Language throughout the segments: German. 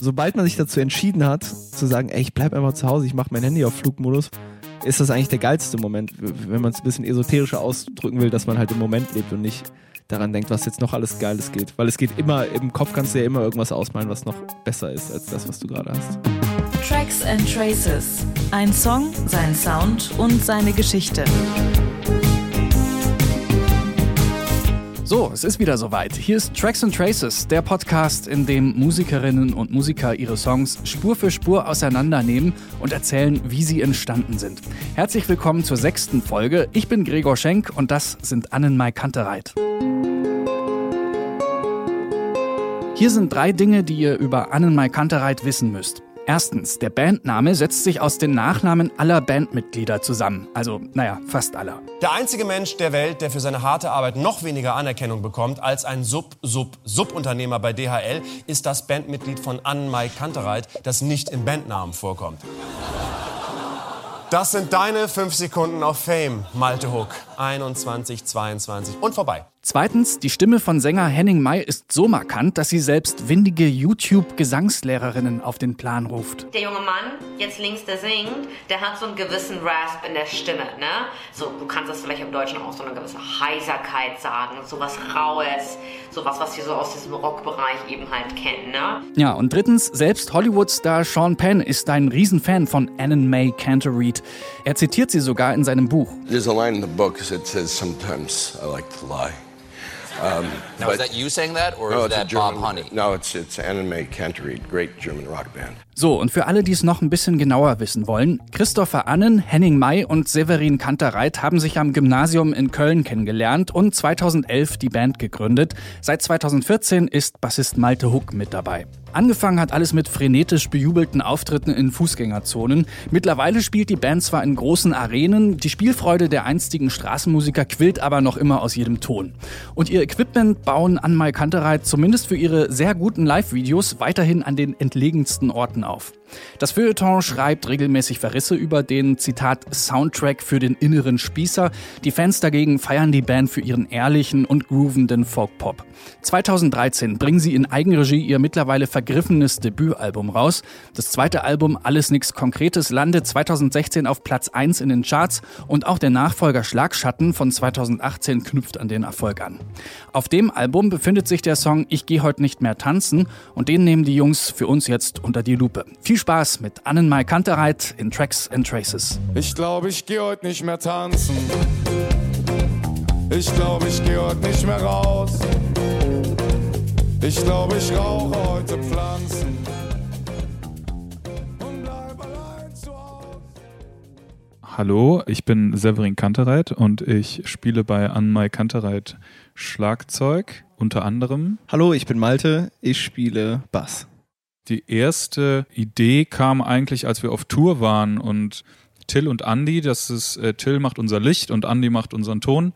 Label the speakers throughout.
Speaker 1: Sobald man sich dazu entschieden hat, zu sagen, ey, ich bleib einfach zu Hause, ich mache mein Handy auf Flugmodus, ist das eigentlich der geilste Moment, wenn man es ein bisschen esoterischer ausdrücken will, dass man halt im Moment lebt und nicht daran denkt, was jetzt noch alles Geiles geht. Weil es geht immer, im Kopf kannst du ja immer irgendwas ausmalen, was noch besser ist als das, was du gerade hast.
Speaker 2: Tracks and Traces. Ein Song, sein Sound und seine Geschichte.
Speaker 3: So, es ist wieder soweit. Hier ist Tracks and Traces, der Podcast, in dem Musikerinnen und Musiker ihre Songs Spur für Spur auseinandernehmen und erzählen, wie sie entstanden sind. Herzlich willkommen zur sechsten Folge. Ich bin Gregor Schenk und das sind Annenmai Kantereit. Hier sind drei Dinge, die ihr über Annenmai Kantereit wissen müsst. Erstens, der Bandname setzt sich aus den Nachnamen aller Bandmitglieder zusammen. Also, naja, fast aller.
Speaker 4: Der einzige Mensch der Welt, der für seine harte Arbeit noch weniger Anerkennung bekommt als ein Sub-Sub-Subunternehmer bei DHL, ist das Bandmitglied von Ann-Mai Kantereit, das nicht im Bandnamen vorkommt. Das sind deine fünf Sekunden auf Fame, Malte Hook. 21, 22 und vorbei.
Speaker 3: Zweitens, die Stimme von Sänger Henning May ist so markant, dass sie selbst windige YouTube-Gesangslehrerinnen auf den Plan ruft.
Speaker 5: Der junge Mann, jetzt links, der singt, der hat so einen gewissen Rasp in der Stimme, ne? So, du kannst das vielleicht im Deutschen auch so eine gewisse Heiserkeit sagen, so was Raues, so was, was wir so aus diesem Rockbereich eben halt kennen, ne?
Speaker 3: Ja, und drittens, selbst Hollywood-Star Sean Penn ist ein Riesenfan von Annan May Canterreid. Er zitiert sie sogar in seinem Buch.
Speaker 6: There's a line in the book that says sometimes I like to lie.
Speaker 7: Um, now, is that you saying that, or
Speaker 6: no,
Speaker 7: is that Bob Honey?
Speaker 6: No, it's it's Anime Canterbury, great German rock band.
Speaker 3: So, und für alle, die es noch ein bisschen genauer wissen wollen, Christopher Annen, Henning May und Severin Kantereit haben sich am Gymnasium in Köln kennengelernt und 2011 die Band gegründet. Seit 2014 ist Bassist Malte Huck mit dabei. Angefangen hat alles mit frenetisch bejubelten Auftritten in Fußgängerzonen. Mittlerweile spielt die Band zwar in großen Arenen, die Spielfreude der einstigen Straßenmusiker quillt aber noch immer aus jedem Ton. Und ihr Equipment bauen Anmal Kantereit zumindest für ihre sehr guten Live-Videos weiterhin an den entlegensten Orten auf. Das Feuilleton schreibt regelmäßig Verrisse über den, Zitat, Soundtrack für den inneren Spießer. Die Fans dagegen feiern die Band für ihren ehrlichen und groovenden Folk-Pop. 2013 bringen sie in Eigenregie ihr mittlerweile vergriffenes Debütalbum raus. Das zweite Album Alles Nix Konkretes landet 2016 auf Platz 1 in den Charts und auch der Nachfolger Schlagschatten von 2018 knüpft an den Erfolg an. Auf dem Album befindet sich der Song Ich geh heute nicht mehr tanzen und den nehmen die Jungs für uns jetzt unter die Lupe. Viel viel Spaß mit Annenmai Kantereit in Tracks and Traces.
Speaker 8: Ich glaube, ich gehe heute nicht mehr tanzen. Ich glaube, ich gehe heute nicht mehr raus. Ich glaube, ich rauche heute Pflanzen.
Speaker 9: Hallo, ich bin Severin Kantereit und ich spiele bei Anmai Kantereit Schlagzeug unter anderem.
Speaker 1: Hallo, ich bin Malte, ich spiele Bass.
Speaker 9: Die erste Idee kam eigentlich, als wir auf Tour waren und Till und Andy, das ist, äh, Till macht unser Licht und Andy macht unseren Ton.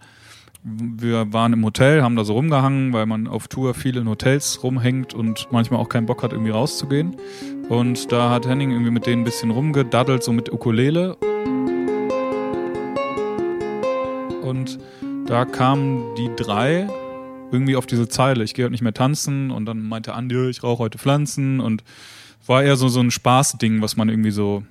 Speaker 9: Wir waren im Hotel, haben da so rumgehangen, weil man auf Tour viel in Hotels rumhängt und manchmal auch keinen Bock hat, irgendwie rauszugehen. Und da hat Henning irgendwie mit denen ein bisschen rumgedaddelt, so mit Ukulele. Und da kamen die drei irgendwie auf diese Zeile, ich gehe heute nicht mehr tanzen und dann meinte Andi, ich rauche heute Pflanzen und war eher so, so ein Spaßding, was man irgendwie so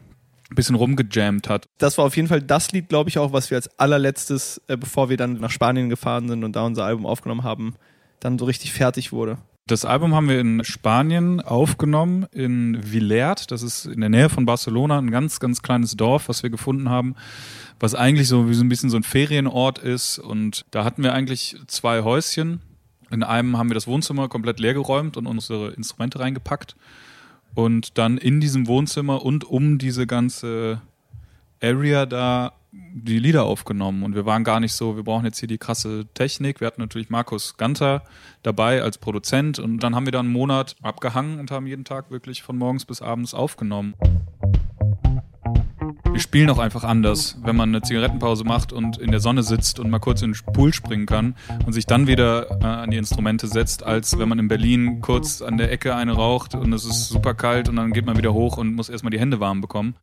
Speaker 9: ein bisschen rumgejammt hat.
Speaker 1: Das war auf jeden Fall das Lied, glaube ich, auch, was wir als allerletztes, äh, bevor wir dann nach Spanien gefahren sind und da unser Album aufgenommen haben, dann so richtig fertig wurde.
Speaker 9: Das Album haben wir in Spanien aufgenommen, in Villert. Das ist in der Nähe von Barcelona, ein ganz, ganz kleines Dorf, was wir gefunden haben, was eigentlich so wie so ein bisschen so ein Ferienort ist. Und da hatten wir eigentlich zwei Häuschen in einem haben wir das Wohnzimmer komplett leergeräumt und unsere Instrumente reingepackt. Und dann in diesem Wohnzimmer und um diese ganze Area da die Lieder aufgenommen. Und wir waren gar nicht so, wir brauchen jetzt hier die krasse Technik. Wir hatten natürlich Markus Ganter dabei als Produzent. Und dann haben wir da einen Monat abgehangen und haben jeden Tag wirklich von morgens bis abends aufgenommen wir spielen auch einfach anders, wenn man eine Zigarettenpause macht und in der Sonne sitzt und mal kurz in den Pool springen kann und sich dann wieder äh, an die Instrumente setzt, als wenn man in Berlin kurz an der Ecke eine raucht und es ist super kalt und dann geht man wieder hoch und muss erstmal die Hände warm bekommen.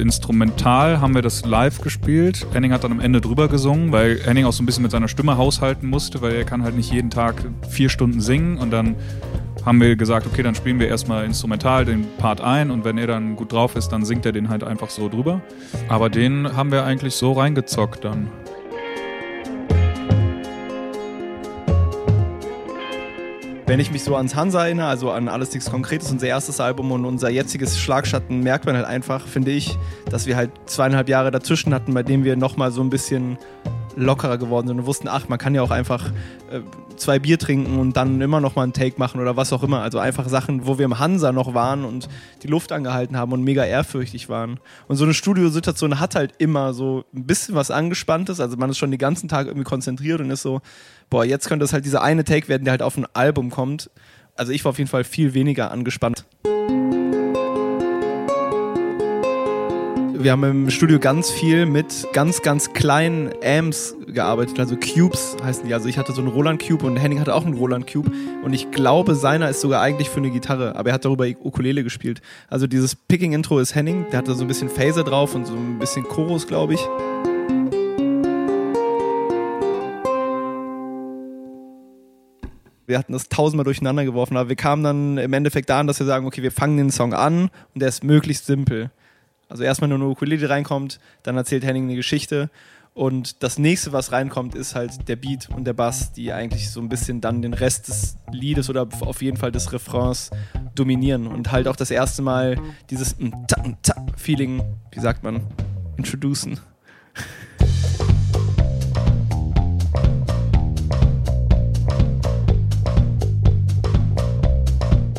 Speaker 9: instrumental haben wir das live gespielt. Henning hat dann am Ende drüber gesungen, weil Henning auch so ein bisschen mit seiner Stimme haushalten musste, weil er kann halt nicht jeden Tag vier Stunden singen und dann haben wir gesagt, okay, dann spielen wir erstmal instrumental den Part ein und wenn er dann gut drauf ist, dann singt er den halt einfach so drüber. Aber den haben wir eigentlich so reingezockt dann.
Speaker 1: Wenn ich mich so ans Hansa erinnere, also an Alles Nichts Konkretes, unser erstes Album und unser jetziges Schlagschatten, merkt man halt einfach, finde ich, dass wir halt zweieinhalb Jahre dazwischen hatten, bei denen wir nochmal so ein bisschen lockerer geworden sind und wussten, ach, man kann ja auch einfach äh, zwei Bier trinken und dann immer noch mal einen Take machen oder was auch immer. Also einfach Sachen, wo wir im Hansa noch waren und die Luft angehalten haben und mega ehrfürchtig waren. Und so eine Studiosituation hat halt immer so ein bisschen was Angespanntes. Also man ist schon den ganzen Tag irgendwie konzentriert und ist so, boah, jetzt könnte das halt dieser eine Take werden, der halt auf ein Album kommt. Also ich war auf jeden Fall viel weniger angespannt. Wir haben im Studio ganz viel mit ganz, ganz kleinen Amps gearbeitet, also Cubes heißen die. Also ich hatte so einen Roland Cube und Henning hatte auch einen Roland Cube und ich glaube, seiner ist sogar eigentlich für eine Gitarre, aber er hat darüber Ukulele gespielt. Also dieses Picking-Intro ist Henning, der hatte so ein bisschen Phaser drauf und so ein bisschen Chorus, glaube ich. wir hatten das tausendmal durcheinander geworfen, aber wir kamen dann im Endeffekt daran, dass wir sagen, okay, wir fangen den Song an und der ist möglichst simpel. Also erstmal nur eine Ukulele reinkommt, dann erzählt Henning eine Geschichte und das nächste, was reinkommt, ist halt der Beat und der Bass, die eigentlich so ein bisschen dann den Rest des Liedes oder auf jeden Fall des Refrains dominieren und halt auch das erste Mal dieses Feeling, wie sagt man, introducen.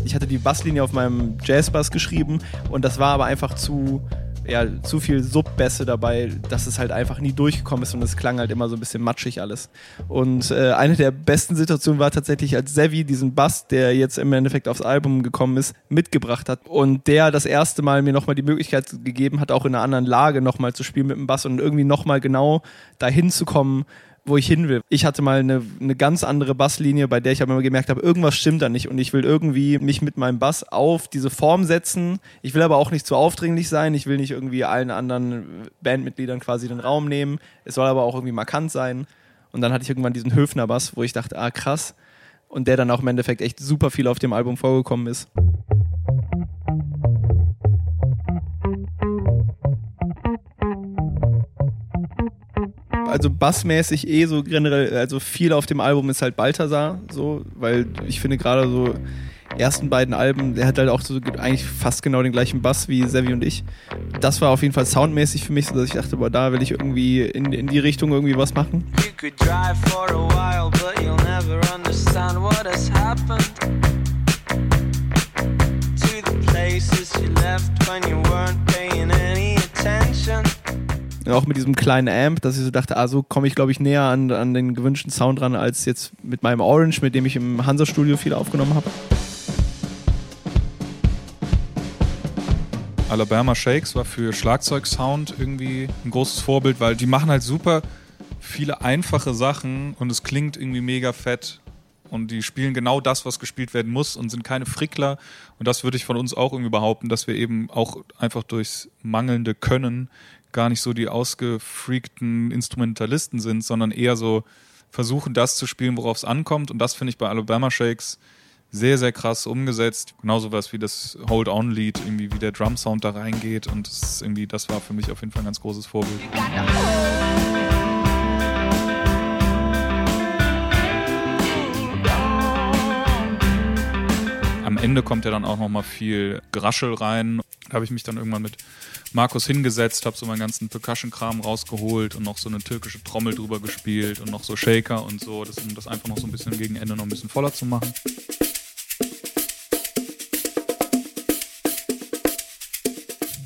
Speaker 1: Ich hatte die Basslinie auf meinem Jazzbass geschrieben und das war aber einfach zu ja, zu viel Subbässe dabei, dass es halt einfach nie durchgekommen ist und es klang halt immer so ein bisschen matschig alles. Und äh, eine der besten Situationen war tatsächlich, als Sevi diesen Bass, der jetzt im Endeffekt aufs Album gekommen ist, mitgebracht hat und der das erste Mal mir nochmal die Möglichkeit gegeben hat, auch in einer anderen Lage nochmal zu spielen mit dem Bass und irgendwie nochmal genau dahin zu kommen, wo ich hin will. Ich hatte mal eine, eine ganz andere Basslinie, bei der ich aber immer gemerkt habe, irgendwas stimmt da nicht und ich will irgendwie mich mit meinem Bass auf diese Form setzen. Ich will aber auch nicht zu aufdringlich sein. Ich will nicht irgendwie allen anderen Bandmitgliedern quasi den Raum nehmen. Es soll aber auch irgendwie markant sein. Und dann hatte ich irgendwann diesen Höfner-Bass, wo ich dachte, ah krass. Und der dann auch im Endeffekt echt super viel auf dem Album vorgekommen ist. Also bassmäßig eh so generell, also viel auf dem Album ist halt Balthasar, so, weil ich finde gerade so ersten beiden Alben, der hat halt auch so eigentlich fast genau den gleichen Bass wie Sevi und ich. Das war auf jeden Fall soundmäßig für mich, so dass ich dachte, boah, da will ich irgendwie in, in die Richtung irgendwie was machen. You could drive for a while, but you'll never understand what has happened to the places you left when you weren't paying any attention. Auch mit diesem kleinen Amp, dass ich so dachte, ah, so komme ich, glaube ich, näher an, an den gewünschten Sound ran, als jetzt mit meinem Orange, mit dem ich im Hansa-Studio viel aufgenommen habe.
Speaker 9: Alabama Shakes war für Schlagzeugsound irgendwie ein großes Vorbild, weil die machen halt super viele einfache Sachen und es klingt irgendwie mega fett. Und die spielen genau das, was gespielt werden muss und sind keine Frickler. Und das würde ich von uns auch irgendwie behaupten, dass wir eben auch einfach durchs mangelnde Können gar nicht so die ausgefreakten Instrumentalisten sind, sondern eher so versuchen, das zu spielen, worauf es ankommt. Und das finde ich bei Alabama Shakes sehr, sehr krass umgesetzt. Genauso was wie das Hold-On-Lied, irgendwie wie der Drum-Sound da reingeht. Und das irgendwie, das war für mich auf jeden Fall ein ganz großes Vorbild. Ende kommt ja dann auch nochmal viel Graschel rein. Da habe ich mich dann irgendwann mit Markus hingesetzt, habe so meinen ganzen Percussion-Kram rausgeholt und noch so eine türkische Trommel drüber gespielt und noch so Shaker und so, das, um das einfach noch so ein bisschen gegen Ende noch ein bisschen voller zu machen.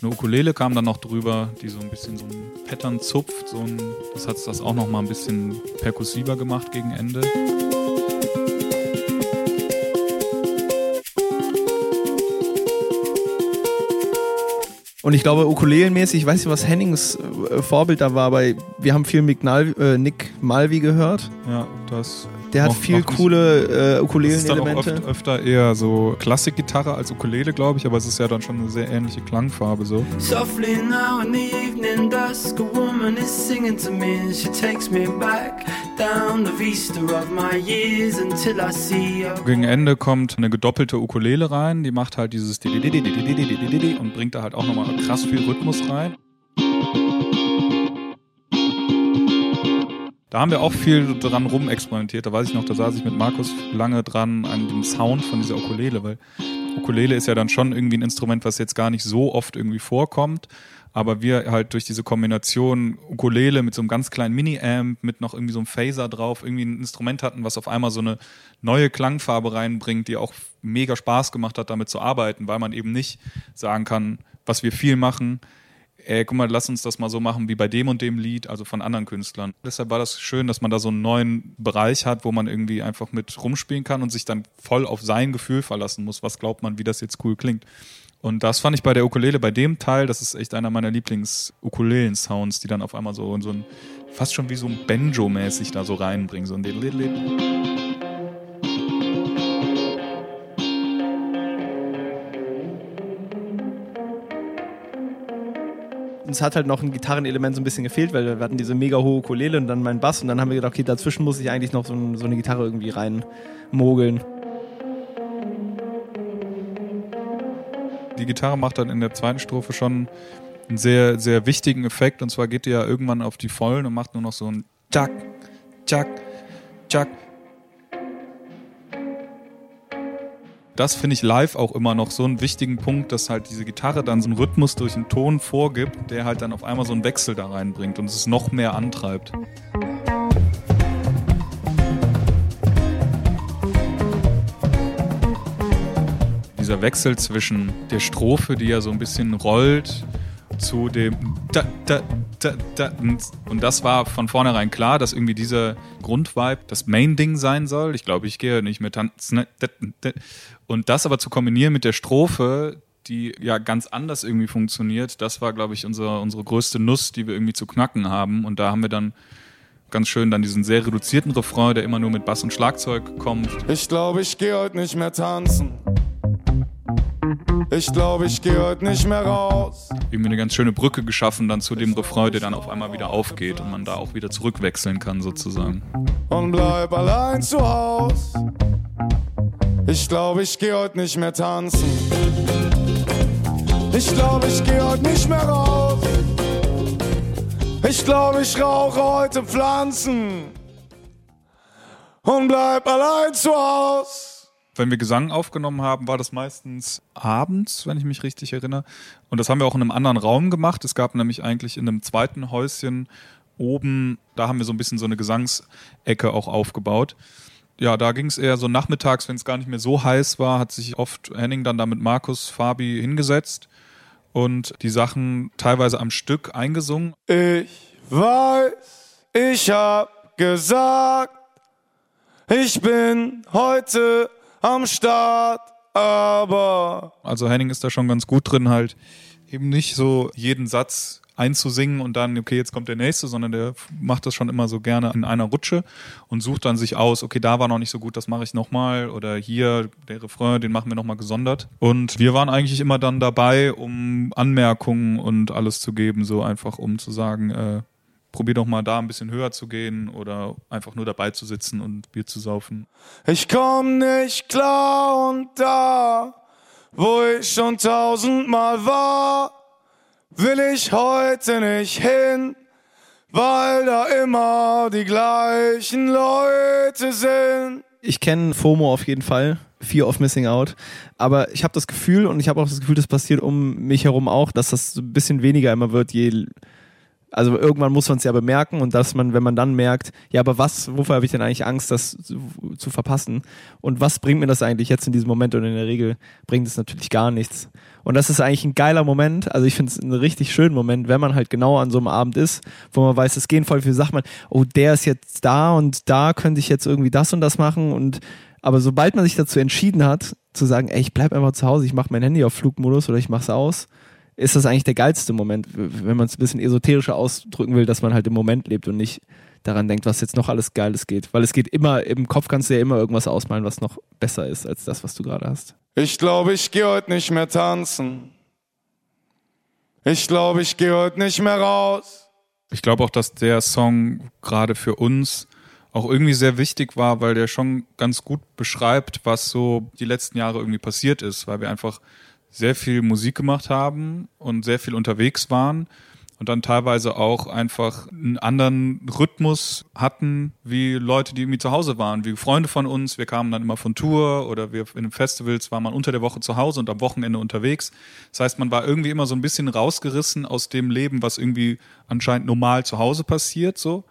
Speaker 9: Eine Ukulele kam dann noch drüber, die so ein bisschen so ein Pattern zupft. So ein, das hat das auch noch mal ein bisschen perkussiver gemacht gegen Ende.
Speaker 1: Und ich glaube, ukulelenmäßig, ich weiß nicht, was Hennings äh, Vorbild da war, aber wir haben viel Nick, Nalvi, äh, Nick Malvi gehört.
Speaker 9: Ja, das.
Speaker 1: Der hat
Speaker 9: Noch-
Speaker 1: viel
Speaker 9: noch
Speaker 1: coole äh,
Speaker 9: Das ist dann auch
Speaker 1: Ukulelen-Elemente.
Speaker 9: öft, öfter eher so Klassikgitarre als Ukulele, glaube ich, aber es ist ja dann schon eine sehr ähnliche Klangfarbe so.
Speaker 10: Softly now in the evening dusk, a woman is singing to me, and she takes me back
Speaker 9: gegen Ende kommt eine gedoppelte Ukulele rein, die macht halt dieses und bringt da halt auch nochmal krass viel Rhythmus rein. Da haben wir auch viel dran rumexperimentiert. Da weiß ich noch, da saß ich mit Markus lange dran an dem Sound von dieser Ukulele, weil Ukulele ist ja dann schon irgendwie ein Instrument, was jetzt gar nicht so oft irgendwie vorkommt aber wir halt durch diese Kombination Ukulele mit so einem ganz kleinen Mini-Amp, mit noch irgendwie so einem Phaser drauf, irgendwie ein Instrument hatten, was auf einmal so eine neue Klangfarbe reinbringt, die auch mega Spaß gemacht hat, damit zu arbeiten, weil man eben nicht sagen kann, was wir viel machen, ey, guck mal, lass uns das mal so machen wie bei dem und dem Lied, also von anderen Künstlern. Deshalb war das schön, dass man da so einen neuen Bereich hat, wo man irgendwie einfach mit rumspielen kann und sich dann voll auf sein Gefühl verlassen muss. Was glaubt man, wie das jetzt cool klingt? Und das fand ich bei der Ukulele, bei dem Teil, das ist echt einer meiner Lieblings-Ukulelen-Sounds, die dann auf einmal so so ein, fast schon wie so ein Banjo-mäßig da so reinbringen. So ein.
Speaker 1: Uns hat halt noch ein Gitarrenelement so ein bisschen gefehlt, weil wir hatten diese mega hohe Ukulele und dann mein Bass und dann haben wir gedacht, okay, dazwischen muss ich eigentlich noch so, ein, so eine Gitarre irgendwie reinmogeln.
Speaker 9: Die Gitarre macht dann in der zweiten Strophe schon einen sehr, sehr wichtigen Effekt. Und zwar geht die ja irgendwann auf die Vollen und macht nur noch so ein Tschak, Tschak, Tschak. Das finde ich live auch immer noch so einen wichtigen Punkt, dass halt diese Gitarre dann so einen Rhythmus durch einen Ton vorgibt, der halt dann auf einmal so einen Wechsel da reinbringt und es noch mehr antreibt. Dieser Wechsel zwischen der Strophe, die ja so ein bisschen rollt, zu dem da, da, da, da. Und das war von vornherein klar, dass irgendwie dieser Grundvibe das Main-Ding sein soll. Ich glaube, ich gehe nicht mehr tanzen. Und das aber zu kombinieren mit der Strophe, die ja ganz anders irgendwie funktioniert, das war, glaube ich, unser, unsere größte Nuss, die wir irgendwie zu knacken haben. Und da haben wir dann ganz schön dann diesen sehr reduzierten Refrain, der immer nur mit Bass und Schlagzeug kommt.
Speaker 8: Ich glaube, ich gehe heute nicht mehr tanzen. Ich glaube, ich gehe heute nicht mehr raus.
Speaker 9: irgendwie eine ganz schöne Brücke geschaffen dann zu dem Refrain, der dann auf einmal wieder aufgeht und man da auch wieder zurückwechseln kann sozusagen.
Speaker 8: Und bleib allein zu Haus. Ich glaube, ich gehe heute nicht mehr tanzen. Ich glaube, ich gehe heute nicht mehr raus. Ich glaube, ich rauche heute Pflanzen. Und bleib allein zu Haus.
Speaker 9: Wenn wir Gesang aufgenommen haben, war das meistens abends, wenn ich mich richtig erinnere. Und das haben wir auch in einem anderen Raum gemacht. Es gab nämlich eigentlich in einem zweiten Häuschen oben, da haben wir so ein bisschen so eine Gesangsecke auch aufgebaut. Ja, da ging es eher so nachmittags, wenn es gar nicht mehr so heiß war, hat sich oft Henning dann da mit Markus Fabi hingesetzt und die Sachen teilweise am Stück eingesungen.
Speaker 8: Ich weiß, ich hab gesagt, ich bin heute am Start, aber
Speaker 9: Also Henning ist da schon ganz gut drin, halt eben nicht so jeden Satz einzusingen und dann, okay, jetzt kommt der nächste, sondern der macht das schon immer so gerne in einer Rutsche und sucht dann sich aus, okay, da war noch nicht so gut, das mache ich nochmal oder hier, der Refrain, den machen wir nochmal gesondert. Und wir waren eigentlich immer dann dabei, um Anmerkungen und alles zu geben, so einfach um zu sagen, äh, probier doch mal da ein bisschen höher zu gehen oder einfach nur dabei zu sitzen und Bier zu saufen.
Speaker 8: ich komm nicht klar und da, wo ich schon tausendmal war, will ich heute nicht hin, weil da immer die gleichen Leute sind.
Speaker 1: Ich kenne FOMO auf jeden Fall, Fear of Missing Out, aber ich habe das Gefühl und ich habe auch das Gefühl, das passiert um mich herum auch, dass das ein bisschen weniger immer wird, je also irgendwann muss man es ja bemerken und dass man, wenn man dann merkt, ja, aber was, wofür habe ich denn eigentlich Angst, das zu, zu verpassen? Und was bringt mir das eigentlich jetzt in diesem Moment? Und in der Regel bringt es natürlich gar nichts. Und das ist eigentlich ein geiler Moment. Also ich finde es einen richtig schönen Moment, wenn man halt genau an so einem Abend ist, wo man weiß, es gehen voll viele Sachen, oh, der ist jetzt da und da könnte ich jetzt irgendwie das und das machen und aber sobald man sich dazu entschieden hat, zu sagen, ey, ich bleib einfach zu Hause, ich mache mein Handy auf Flugmodus oder ich mach's aus, ist das eigentlich der geilste Moment, wenn man es ein bisschen esoterischer ausdrücken will, dass man halt im Moment lebt und nicht daran denkt, was jetzt noch alles Geiles geht. Weil es geht immer, im Kopf kannst du ja immer irgendwas ausmalen, was noch besser ist als das, was du gerade hast.
Speaker 8: Ich glaube, ich gehe heute nicht mehr tanzen. Ich glaube, ich gehe heute nicht mehr raus.
Speaker 9: Ich glaube auch, dass der Song gerade für uns auch irgendwie sehr wichtig war, weil der schon ganz gut beschreibt, was so die letzten Jahre irgendwie passiert ist, weil wir einfach sehr viel Musik gemacht haben und sehr viel unterwegs waren und dann teilweise auch einfach einen anderen Rhythmus hatten, wie Leute, die irgendwie zu Hause waren, wie Freunde von uns. Wir kamen dann immer von Tour oder wir in den Festivals war man unter der Woche zu Hause und am Wochenende unterwegs. Das heißt, man war irgendwie immer so ein bisschen rausgerissen aus dem Leben, was irgendwie anscheinend normal zu Hause passiert, so.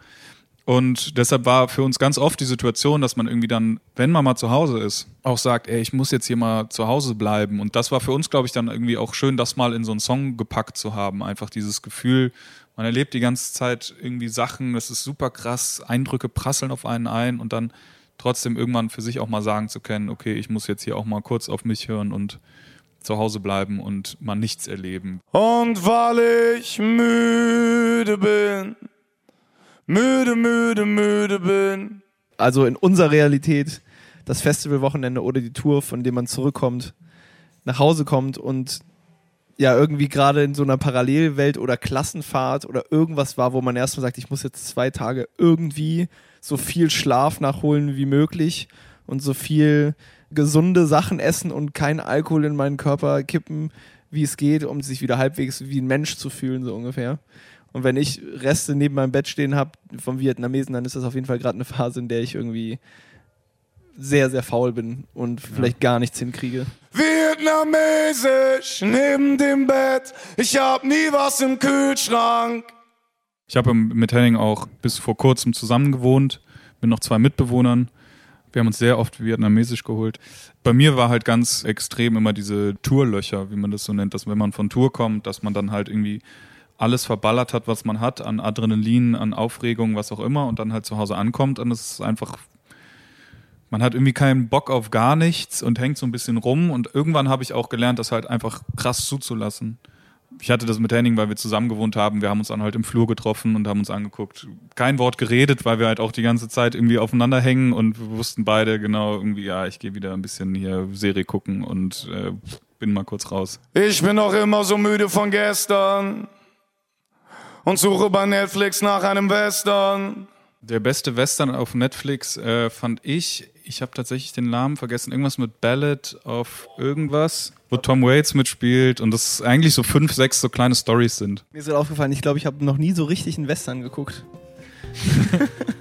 Speaker 9: Und deshalb war für uns ganz oft die Situation, dass man irgendwie dann, wenn man mal zu Hause ist, auch sagt, ey, ich muss jetzt hier mal zu Hause bleiben. Und das war für uns, glaube ich, dann irgendwie auch schön, das mal in so einen Song gepackt zu haben. Einfach dieses Gefühl, man erlebt die ganze Zeit irgendwie Sachen, das ist super krass, Eindrücke prasseln auf einen ein und dann trotzdem irgendwann für sich auch mal sagen zu können, okay, ich muss jetzt hier auch mal kurz auf mich hören und zu Hause bleiben und mal nichts erleben.
Speaker 8: Und weil ich müde bin, müde, müde, müde bin.
Speaker 1: Also in unserer Realität das Festivalwochenende oder die Tour, von dem man zurückkommt, nach Hause kommt und ja irgendwie gerade in so einer Parallelwelt oder Klassenfahrt oder irgendwas war, wo man erstmal sagt, ich muss jetzt zwei Tage irgendwie so viel Schlaf nachholen wie möglich und so viel gesunde Sachen essen und kein Alkohol in meinen Körper kippen, wie es geht, um sich wieder halbwegs wie ein Mensch zu fühlen, so ungefähr. Und wenn ich Reste neben meinem Bett stehen habe vom Vietnamesen, dann ist das auf jeden Fall gerade eine Phase, in der ich irgendwie sehr, sehr faul bin und vielleicht gar nichts hinkriege.
Speaker 8: Vietnamesisch neben dem Bett. Ich hab nie was im Kühlschrank.
Speaker 9: Ich habe mit Henning auch bis vor kurzem zusammen gewohnt, mit noch zwei Mitbewohnern. Wir haben uns sehr oft Vietnamesisch geholt. Bei mir war halt ganz extrem immer diese Tourlöcher, wie man das so nennt, dass wenn man von Tour kommt, dass man dann halt irgendwie alles verballert hat, was man hat, an Adrenalin, an Aufregung, was auch immer, und dann halt zu Hause ankommt und es ist einfach, man hat irgendwie keinen Bock auf gar nichts und hängt so ein bisschen rum und irgendwann habe ich auch gelernt, das halt einfach krass zuzulassen. Ich hatte das mit Henning, weil wir zusammen gewohnt haben. Wir haben uns dann halt im Flur getroffen und haben uns angeguckt. Kein Wort geredet, weil wir halt auch die ganze Zeit irgendwie aufeinander hängen und wussten beide genau irgendwie, ja, ich gehe wieder ein bisschen hier Serie gucken und äh, bin mal kurz raus.
Speaker 8: Ich bin noch immer so müde von gestern und suche bei Netflix nach einem Western.
Speaker 9: Der beste Western auf Netflix äh, fand ich, ich habe tatsächlich den Namen vergessen, irgendwas mit Ballad of irgendwas, wo Tom Waits mitspielt und das eigentlich so fünf, sechs so kleine Stories sind.
Speaker 1: Mir ist gerade aufgefallen, ich glaube, ich habe noch nie so richtig einen Western geguckt.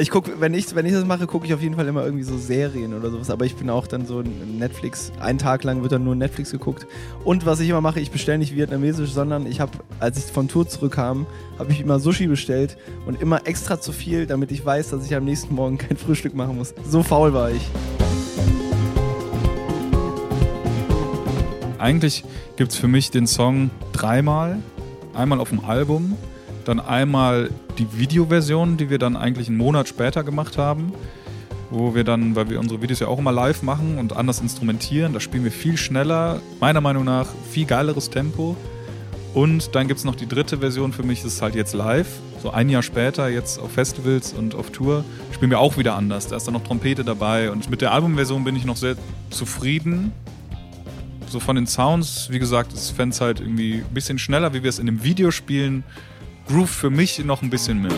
Speaker 1: Ich gucke, wenn ich, wenn ich das mache, gucke ich auf jeden Fall immer irgendwie so Serien oder sowas. Aber ich bin auch dann so Netflix. Einen Tag lang wird dann nur Netflix geguckt. Und was ich immer mache, ich bestelle nicht vietnamesisch, sondern ich habe, als ich von Tour zurückkam, habe ich immer Sushi bestellt und immer extra zu viel, damit ich weiß, dass ich am nächsten Morgen kein Frühstück machen muss. So faul war ich.
Speaker 9: Eigentlich gibt es für mich den Song dreimal. Einmal auf dem Album, dann einmal die Videoversion, die wir dann eigentlich einen Monat später gemacht haben, wo wir dann, weil wir unsere Videos ja auch immer live machen und anders instrumentieren, da spielen wir viel schneller, meiner Meinung nach viel geileres Tempo. Und dann gibt es noch die dritte Version für mich, das ist halt jetzt live. So ein Jahr später, jetzt auf Festivals und auf Tour, spielen wir auch wieder anders. Da ist dann noch Trompete dabei. Und mit der Albumversion bin ich noch sehr zufrieden. So von den Sounds, wie gesagt, fände es halt irgendwie ein bisschen schneller, wie wir es in dem Video spielen. Groove für mich noch ein bisschen mehr.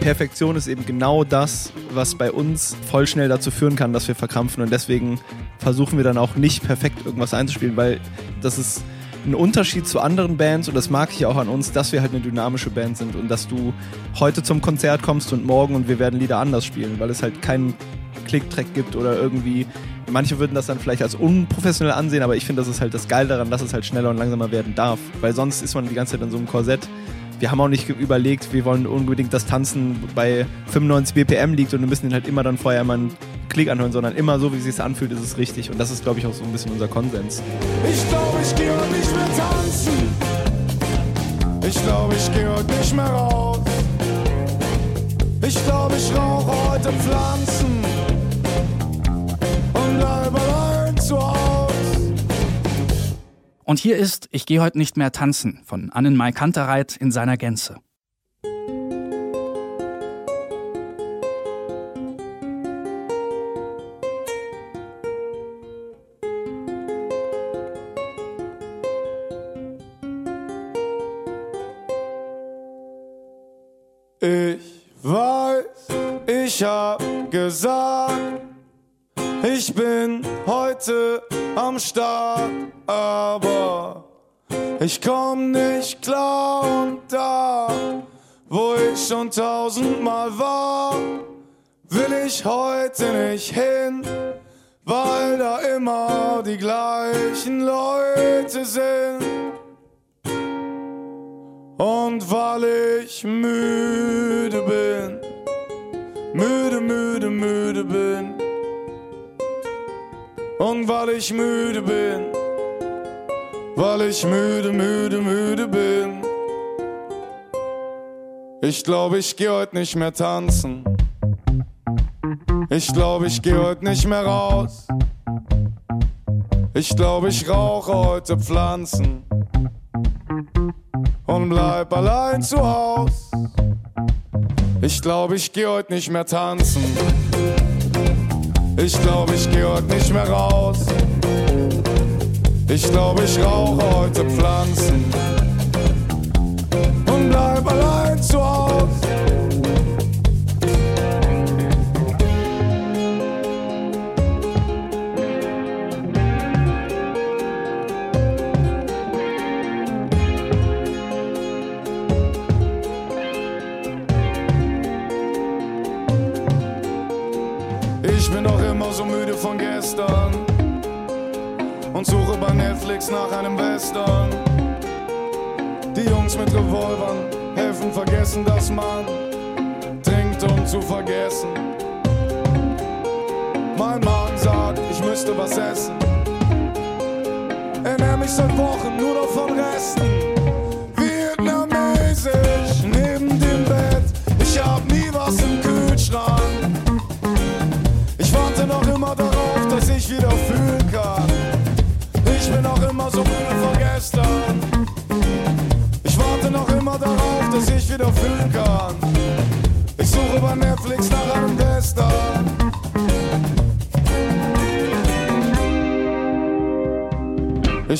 Speaker 1: Perfektion ist eben genau das, was bei uns voll schnell dazu führen kann, dass wir verkrampfen. Und deswegen versuchen wir dann auch nicht perfekt irgendwas einzuspielen, weil das ist ein Unterschied zu anderen Bands und das mag ich auch an uns, dass wir halt eine dynamische Band sind und dass du heute zum Konzert kommst und morgen und wir werden Lieder anders spielen, weil es halt keinen Klicktrack gibt oder irgendwie. Manche würden das dann vielleicht als unprofessionell ansehen, aber ich finde, das ist halt das Geile daran, dass es halt schneller und langsamer werden darf. Weil sonst ist man die ganze Zeit in so einem Korsett. Wir haben auch nicht überlegt, wir wollen unbedingt, dass Tanzen bei 95 BPM liegt und wir müssen den halt immer dann vorher mal einen Klick anhören, sondern immer so, wie es sich anfühlt, ist es richtig. Und das ist, glaube ich, auch so ein bisschen unser Konsens.
Speaker 8: Ich glaube, ich gehe heute nicht mehr tanzen. Ich glaube, ich gehe heute nicht mehr raus. Ich glaube, ich rauche heute Pflanzen. Und
Speaker 3: hier ist Ich gehe heute nicht mehr tanzen von Annenmai Kantereit in seiner Gänze.
Speaker 8: Ich weiß, ich hab gesagt, ich bin heute am Start, ich komm nicht klar und da, wo ich schon tausendmal war, will ich heute nicht hin, weil da immer die gleichen Leute sind. Und weil ich müde bin, müde, müde, müde bin. Und weil ich müde bin, weil ich müde, müde, müde bin. Ich glaube, ich geh heute nicht mehr tanzen. Ich glaube, ich geh heute nicht mehr raus. Ich glaube, ich rauche heute Pflanzen und bleib allein zu Haus. Ich glaube, ich geh heute nicht mehr tanzen. Ich glaube, ich geh heute nicht mehr raus. Ich glaube, ich rauche heute Pflanzen und bleib allein zu Haus. Und suche bei Netflix nach einem Western. Die Jungs mit Revolvern helfen vergessen, dass man trinkt, um zu vergessen. Mein Magen sagt, ich müsste was essen. Ernähr mich seit Wochen nur noch von Resten.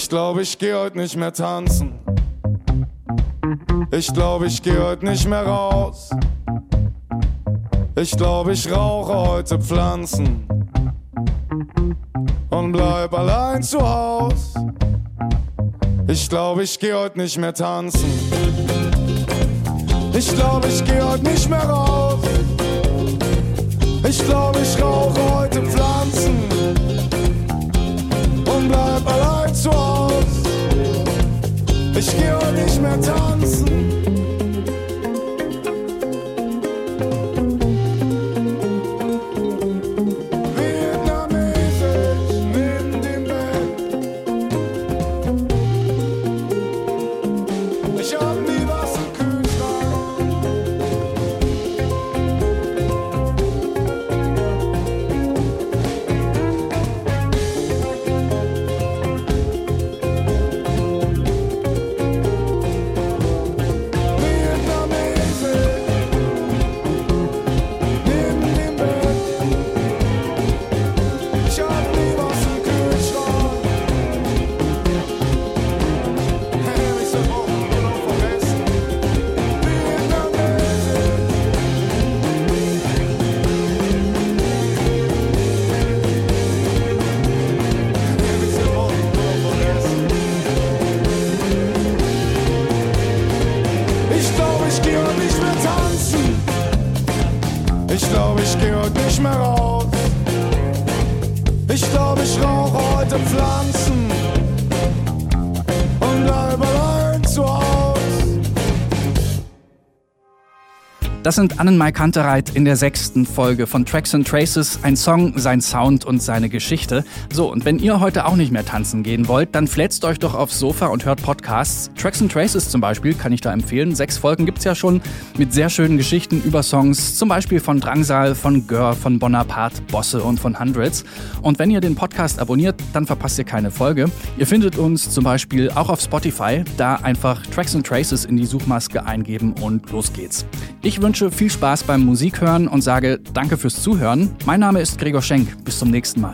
Speaker 8: Ich glaube, ich geh heute nicht mehr tanzen. Ich glaube, ich geh heute nicht mehr raus. Ich glaube, ich rauche heute Pflanzen und bleib allein zu Haus. Ich glaube, ich geh heute nicht mehr tanzen. Ich glaube, ich geh heute nicht mehr raus. Ich glaube, ich rauche heute Pflanzen und bleib allein zu Haus. Ich geh heute nicht mehr tanzen.
Speaker 3: Das sind Annenmai Kantereit in der sechsten Folge von Tracks and Traces, ein Song, sein Sound und seine Geschichte. So, und wenn ihr heute auch nicht mehr tanzen gehen wollt, dann flätzt euch doch aufs Sofa und hört Podcasts. Tracks and Traces zum Beispiel kann ich da empfehlen. Sechs Folgen gibt's ja schon mit sehr schönen Geschichten über Songs, zum Beispiel von Drangsal, von Gör, von Bonaparte, Bosse und von Hundreds. Und wenn ihr den Podcast abonniert, dann verpasst ihr keine Folge. Ihr findet uns zum Beispiel auch auf Spotify, da einfach Tracks and Traces in die Suchmaske eingeben und los geht's. Ich wünsche viel Spaß beim Musikhören und sage Danke fürs Zuhören. Mein Name ist Gregor Schenk. Bis zum nächsten Mal.